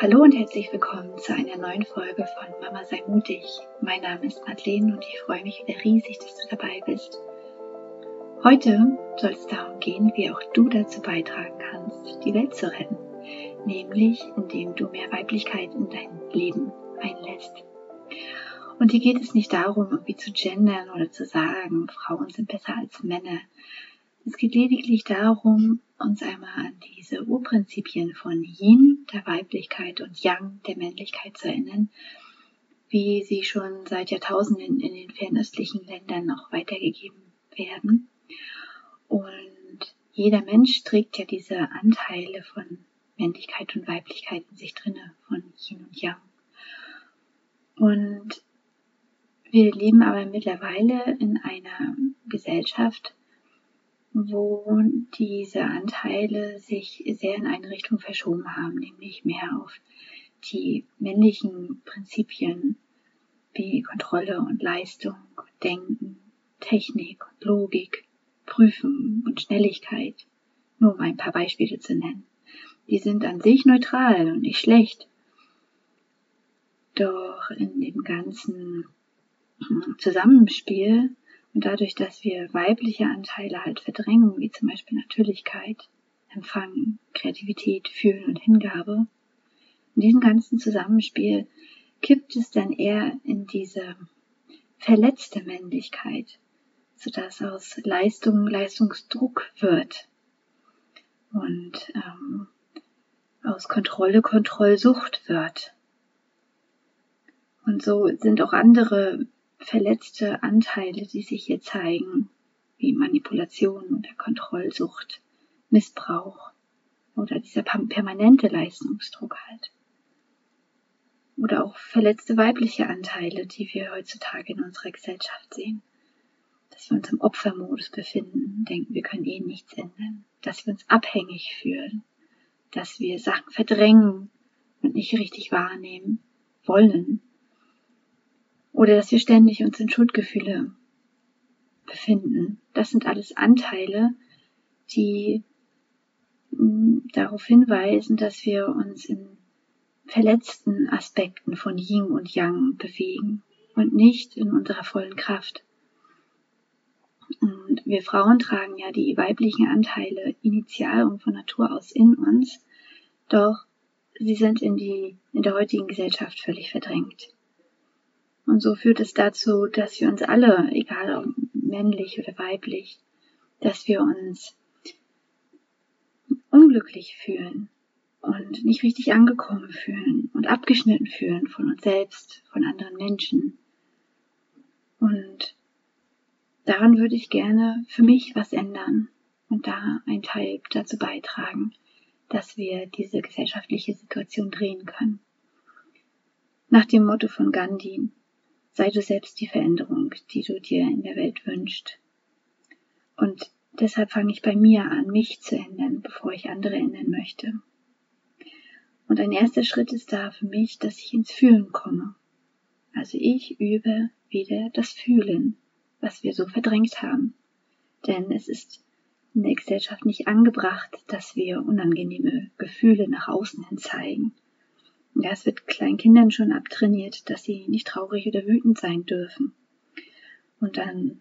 Hallo und herzlich willkommen zu einer neuen Folge von Mama sei mutig. Mein Name ist Madeleine und ich freue mich wieder riesig, dass du dabei bist. Heute soll es darum gehen, wie auch du dazu beitragen kannst, die Welt zu retten, nämlich indem du mehr Weiblichkeit in dein Leben einlässt. Und hier geht es nicht darum, irgendwie zu gendern oder zu sagen, Frauen sind besser als Männer. Es geht lediglich darum, uns einmal an diese Urprinzipien von Yin, der Weiblichkeit, und Yang, der Männlichkeit zu erinnern, wie sie schon seit Jahrtausenden in den fernöstlichen Ländern noch weitergegeben werden. Und jeder Mensch trägt ja diese Anteile von Männlichkeit und Weiblichkeit in sich drinne, von Yin und Yang. Und wir leben aber mittlerweile in einer Gesellschaft, wo diese Anteile sich sehr in eine Richtung verschoben haben, nämlich mehr auf die männlichen Prinzipien wie Kontrolle und Leistung, Denken, Technik und Logik, Prüfen und Schnelligkeit, nur um ein paar Beispiele zu nennen. Die sind an sich neutral und nicht schlecht. Doch in dem ganzen Zusammenspiel und dadurch, dass wir weibliche Anteile halt verdrängen, wie zum Beispiel Natürlichkeit, Empfangen, Kreativität, Fühlen und Hingabe, in diesem ganzen Zusammenspiel kippt es dann eher in diese verletzte Männlichkeit, sodass aus Leistung Leistungsdruck wird und ähm, aus Kontrolle Kontrollsucht wird. Und so sind auch andere verletzte Anteile, die sich hier zeigen, wie Manipulation oder Kontrollsucht, Missbrauch oder dieser permanente Leistungsdruck halt. Oder auch verletzte weibliche Anteile, die wir heutzutage in unserer Gesellschaft sehen. Dass wir uns im Opfermodus befinden, denken, wir können eh nichts ändern. Dass wir uns abhängig fühlen. Dass wir Sachen verdrängen und nicht richtig wahrnehmen wollen oder dass wir ständig uns in Schuldgefühle befinden. Das sind alles Anteile, die mm, darauf hinweisen, dass wir uns in verletzten Aspekten von Yin und Yang bewegen und nicht in unserer vollen Kraft. Und wir Frauen tragen ja die weiblichen Anteile initial und von Natur aus in uns, doch sie sind in die, in der heutigen Gesellschaft völlig verdrängt. Und so führt es dazu, dass wir uns alle, egal ob männlich oder weiblich, dass wir uns unglücklich fühlen und nicht richtig angekommen fühlen und abgeschnitten fühlen von uns selbst, von anderen Menschen. Und daran würde ich gerne für mich was ändern und da ein Teil dazu beitragen, dass wir diese gesellschaftliche Situation drehen können. Nach dem Motto von Gandhi, sei du selbst die Veränderung, die du dir in der Welt wünschst. Und deshalb fange ich bei mir an, mich zu ändern, bevor ich andere ändern möchte. Und ein erster Schritt ist da für mich, dass ich ins Fühlen komme. Also ich übe wieder das Fühlen, was wir so verdrängt haben. Denn es ist in der Gesellschaft nicht angebracht, dass wir unangenehme Gefühle nach außen hin zeigen. Ja, es wird kleinen Kindern schon abtrainiert, dass sie nicht traurig oder wütend sein dürfen. Und dann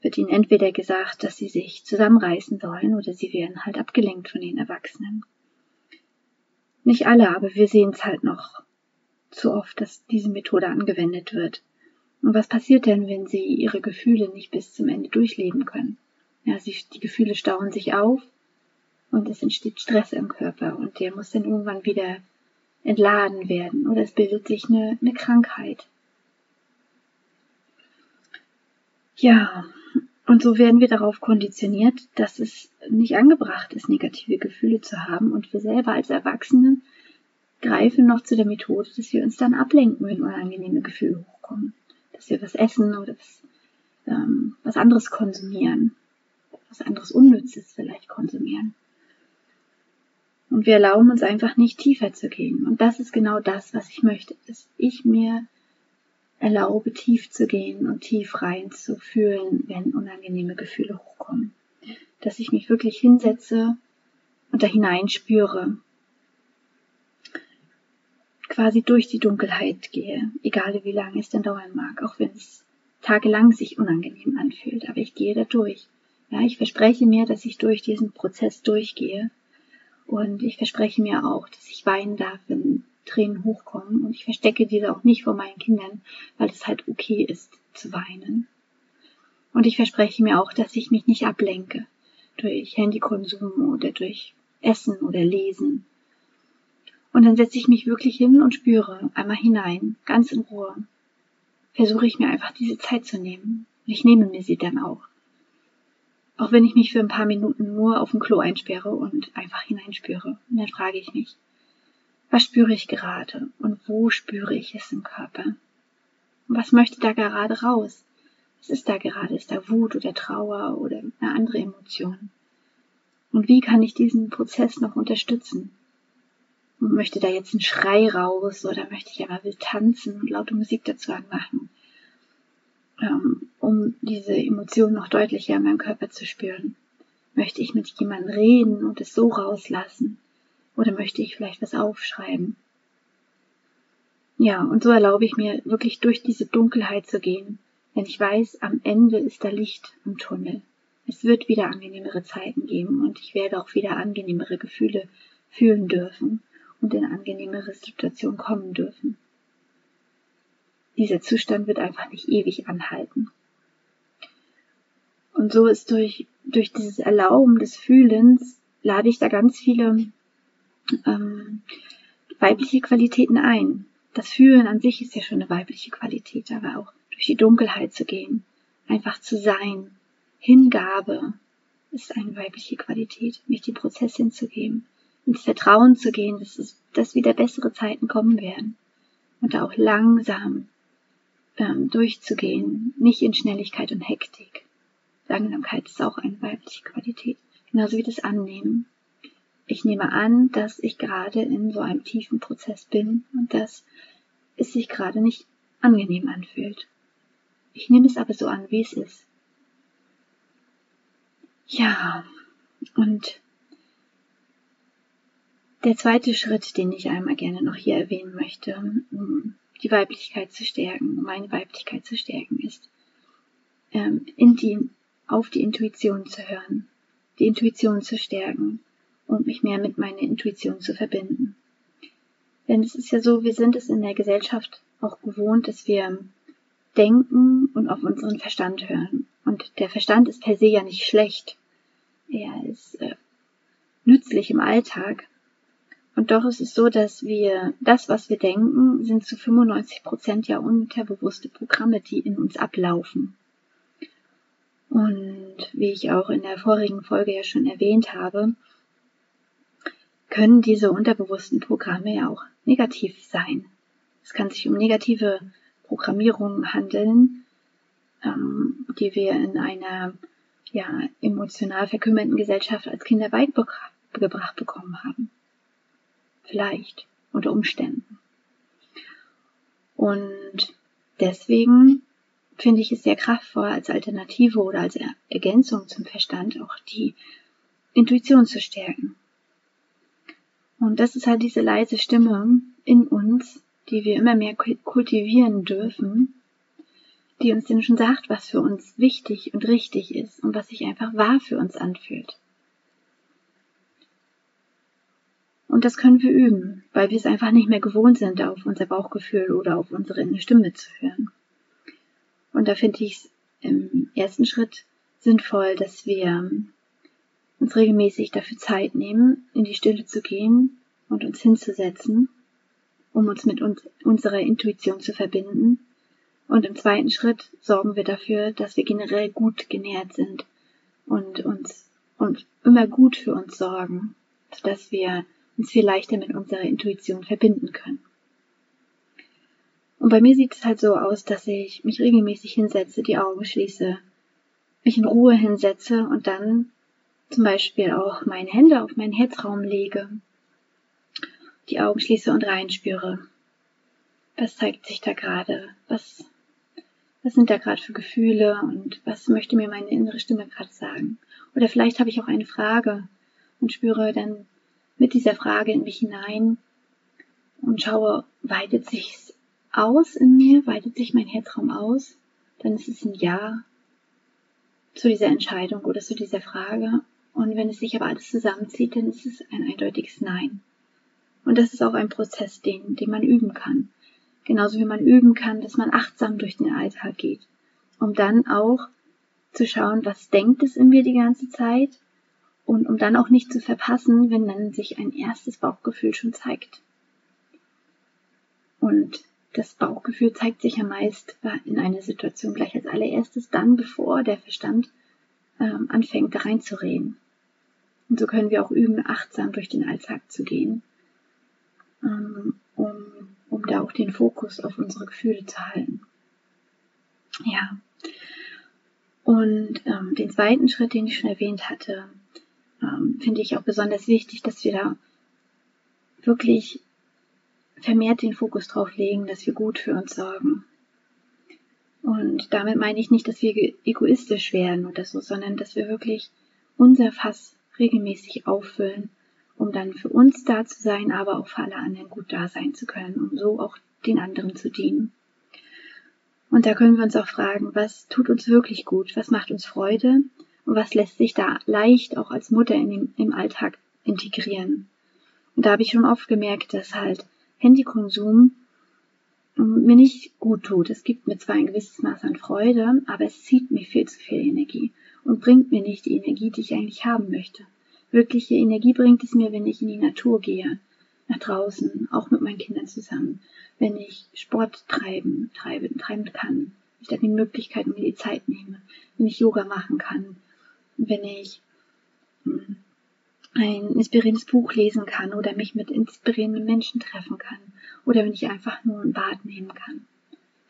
wird ihnen entweder gesagt, dass sie sich zusammenreißen sollen oder sie werden halt abgelenkt von den Erwachsenen. Nicht alle, aber wir sehen es halt noch zu oft, dass diese Methode angewendet wird. Und was passiert denn, wenn sie ihre Gefühle nicht bis zum Ende durchleben können? Ja, sie, die Gefühle stauen sich auf und es entsteht Stress im Körper und der muss dann irgendwann wieder entladen werden oder es bildet sich eine, eine Krankheit. Ja, und so werden wir darauf konditioniert, dass es nicht angebracht ist, negative Gefühle zu haben und wir selber als Erwachsene greifen noch zu der Methode, dass wir uns dann ablenken, wenn unangenehme Gefühle hochkommen. Dass wir was essen oder was, ähm, was anderes konsumieren. Was anderes Unnützes vielleicht konsumieren. Und wir erlauben uns einfach nicht tiefer zu gehen. Und das ist genau das, was ich möchte, dass ich mir erlaube, tief zu gehen und tief rein zu fühlen, wenn unangenehme Gefühle hochkommen. Dass ich mich wirklich hinsetze und da hineinspüre. quasi durch die Dunkelheit gehe, egal wie lange es denn dauern mag, auch wenn es tagelang sich unangenehm anfühlt, aber ich gehe da durch. Ja, ich verspreche mir, dass ich durch diesen Prozess durchgehe und ich verspreche mir auch, dass ich weinen darf, wenn Tränen hochkommen und ich verstecke diese auch nicht vor meinen Kindern, weil es halt okay ist zu weinen. Und ich verspreche mir auch, dass ich mich nicht ablenke durch Handykonsum oder durch Essen oder Lesen. Und dann setze ich mich wirklich hin und spüre einmal hinein, ganz in Ruhe. Versuche ich mir einfach diese Zeit zu nehmen. Und ich nehme mir sie dann auch. Auch wenn ich mich für ein paar Minuten nur auf dem Klo einsperre und einfach hineinspüre. Dann frage ich mich, was spüre ich gerade und wo spüre ich es im Körper? Und was möchte da gerade raus? Was ist da gerade? Ist da Wut oder Trauer oder eine andere Emotion? Und wie kann ich diesen Prozess noch unterstützen? Und möchte da jetzt ein Schrei raus oder möchte ich einmal wild tanzen und laute Musik dazu anmachen, um diese Emotion noch deutlicher in meinem Körper zu spüren? Möchte ich mit jemandem reden und es so rauslassen? Oder möchte ich vielleicht was aufschreiben? Ja, und so erlaube ich mir wirklich durch diese Dunkelheit zu gehen, wenn ich weiß, am Ende ist da Licht im Tunnel. Es wird wieder angenehmere Zeiten geben und ich werde auch wieder angenehmere Gefühle fühlen dürfen und in angenehmere Situationen kommen dürfen. Dieser Zustand wird einfach nicht ewig anhalten. Und so ist durch, durch dieses Erlauben des Fühlens lade ich da ganz viele ähm, weibliche Qualitäten ein. Das Fühlen an sich ist ja schon eine weibliche Qualität, aber auch durch die Dunkelheit zu gehen, einfach zu sein, Hingabe ist eine weibliche Qualität, mich die Prozess hinzugeben, ins Vertrauen zu gehen, dass, es, dass wieder bessere Zeiten kommen werden und da auch langsam ähm, durchzugehen, nicht in Schnelligkeit und Hektik. Langsamkeit ist auch eine weibliche Qualität, genauso wie das Annehmen. Ich nehme an, dass ich gerade in so einem tiefen Prozess bin und dass es sich gerade nicht angenehm anfühlt. Ich nehme es aber so an, wie es ist. Ja, und der zweite Schritt, den ich einmal gerne noch hier erwähnen möchte, um die Weiblichkeit zu stärken, meine Weiblichkeit zu stärken, ist, ähm, in die, auf die Intuition zu hören, die Intuition zu stärken und mich mehr mit meiner Intuition zu verbinden. Denn es ist ja so, wir sind es in der Gesellschaft auch gewohnt, dass wir denken und auf unseren Verstand hören. Und der Verstand ist per se ja nicht schlecht. Er ist äh, nützlich im Alltag. Und doch ist es so, dass wir das, was wir denken, sind zu 95 Prozent ja unterbewusste Programme, die in uns ablaufen. Und wie ich auch in der vorigen Folge ja schon erwähnt habe, können diese unterbewussten Programme ja auch negativ sein. Es kann sich um negative Programmierungen handeln, ähm, die wir in einer ja, emotional verkümmerten Gesellschaft als Kinder beigebracht bekommen haben. Vielleicht, unter Umständen. Und deswegen finde ich es sehr kraftvoll als Alternative oder als Ergänzung zum Verstand auch die Intuition zu stärken. Und das ist halt diese leise Stimme in uns, die wir immer mehr kultivieren dürfen, die uns denn schon sagt, was für uns wichtig und richtig ist und was sich einfach wahr für uns anfühlt. Und das können wir üben, weil wir es einfach nicht mehr gewohnt sind, auf unser Bauchgefühl oder auf unsere innere Stimme zu hören. Und da finde ich es im ersten Schritt sinnvoll, dass wir uns regelmäßig dafür Zeit nehmen, in die Stille zu gehen und uns hinzusetzen um uns mit uns, unserer Intuition zu verbinden. Und im zweiten Schritt sorgen wir dafür, dass wir generell gut genährt sind und uns und immer gut für uns sorgen, sodass wir uns viel leichter mit unserer Intuition verbinden können. Und bei mir sieht es halt so aus, dass ich mich regelmäßig hinsetze, die Augen schließe, mich in Ruhe hinsetze und dann zum Beispiel auch meine Hände auf meinen Herzraum lege die Augen schließe und reinspüre. Was zeigt sich da gerade? Was, was sind da gerade für Gefühle und was möchte mir meine innere Stimme gerade sagen? Oder vielleicht habe ich auch eine Frage und spüre dann mit dieser Frage in mich hinein und schaue, weitet sich's aus in mir, weitet sich mein Herzraum aus, dann ist es ein Ja zu dieser Entscheidung oder zu dieser Frage. Und wenn es sich aber alles zusammenzieht, dann ist es ein eindeutiges Nein. Und das ist auch ein Prozess, den, den man üben kann. Genauso wie man üben kann, dass man achtsam durch den Alltag geht, um dann auch zu schauen, was denkt es in mir die ganze Zeit und um dann auch nicht zu verpassen, wenn dann sich ein erstes Bauchgefühl schon zeigt. Und das Bauchgefühl zeigt sich ja meist in einer Situation gleich als allererstes dann, bevor der Verstand ähm, anfängt, da reinzureden. Und so können wir auch üben, achtsam durch den Alltag zu gehen, ähm, um, um da auch den Fokus auf unsere Gefühle zu halten. Ja. Und ähm, den zweiten Schritt, den ich schon erwähnt hatte, ähm, finde ich auch besonders wichtig, dass wir da wirklich vermehrt den Fokus drauf legen, dass wir gut für uns sorgen. Und damit meine ich nicht, dass wir egoistisch werden oder so, sondern dass wir wirklich unser Fass regelmäßig auffüllen, um dann für uns da zu sein, aber auch für alle anderen gut da sein zu können, um so auch den anderen zu dienen. Und da können wir uns auch fragen, was tut uns wirklich gut, was macht uns Freude und was lässt sich da leicht auch als Mutter in dem, im Alltag integrieren. Und da habe ich schon oft gemerkt, dass halt Handykonsum mir nicht gut tut. Es gibt mir zwar ein gewisses Maß an Freude, aber es zieht mir viel zu viel Energie und bringt mir nicht die Energie, die ich eigentlich haben möchte. Wirkliche Energie bringt es mir, wenn ich in die Natur gehe, nach draußen, auch mit meinen Kindern zusammen, wenn ich Sport treiben, treiben, treiben kann, ich da die Möglichkeit mir die Zeit nehme, wenn ich Yoga machen kann, wenn ich hm, ein inspirierendes Buch lesen kann oder mich mit inspirierenden Menschen treffen kann oder wenn ich einfach nur ein Bad nehmen kann.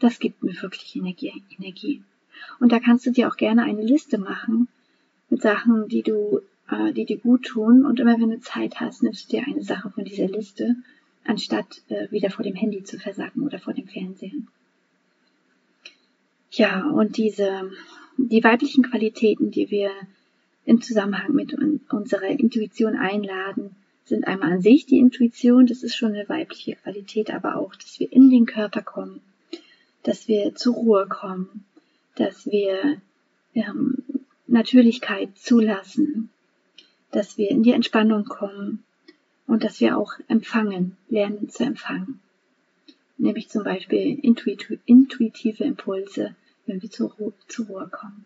Das gibt mir wirklich Energie. Energie. Und da kannst du dir auch gerne eine Liste machen mit Sachen, die du, äh, die dir gut tun und immer wenn du Zeit hast, nimmst du dir eine Sache von dieser Liste, anstatt äh, wieder vor dem Handy zu versacken oder vor dem Fernsehen. Ja, und diese, die weiblichen Qualitäten, die wir im Zusammenhang mit unserer Intuition einladen, sind einmal an sich die Intuition, das ist schon eine weibliche Qualität, aber auch, dass wir in den Körper kommen, dass wir zur Ruhe kommen, dass wir ähm, Natürlichkeit zulassen, dass wir in die Entspannung kommen und dass wir auch empfangen, lernen zu empfangen. Nämlich zum Beispiel intuitive Impulse, wenn wir zur Ruhe, zur Ruhe kommen.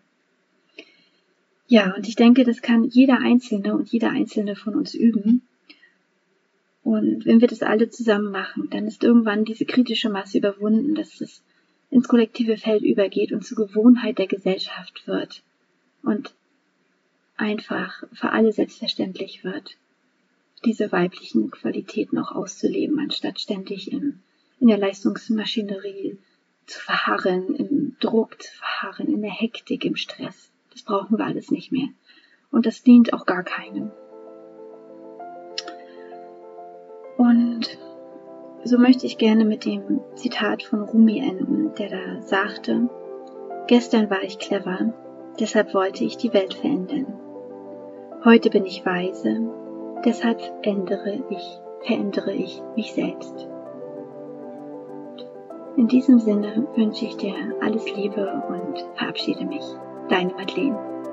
Ja, und ich denke, das kann jeder Einzelne und jeder Einzelne von uns üben. Und wenn wir das alle zusammen machen, dann ist irgendwann diese kritische Masse überwunden, dass es ins kollektive Feld übergeht und zur Gewohnheit der Gesellschaft wird und einfach für alle selbstverständlich wird, diese weiblichen Qualitäten auch auszuleben, anstatt ständig in, in der Leistungsmaschinerie zu verharren, im Druck zu verharren, in der Hektik, im Stress. Das brauchen wir alles nicht mehr. Und das dient auch gar keinem. Und so möchte ich gerne mit dem Zitat von Rumi enden, der da sagte, Gestern war ich clever, deshalb wollte ich die Welt verändern. Heute bin ich weise, deshalb ändere ich, verändere ich mich selbst. In diesem Sinne wünsche ich dir alles Liebe und verabschiede mich. Deine Madeleine.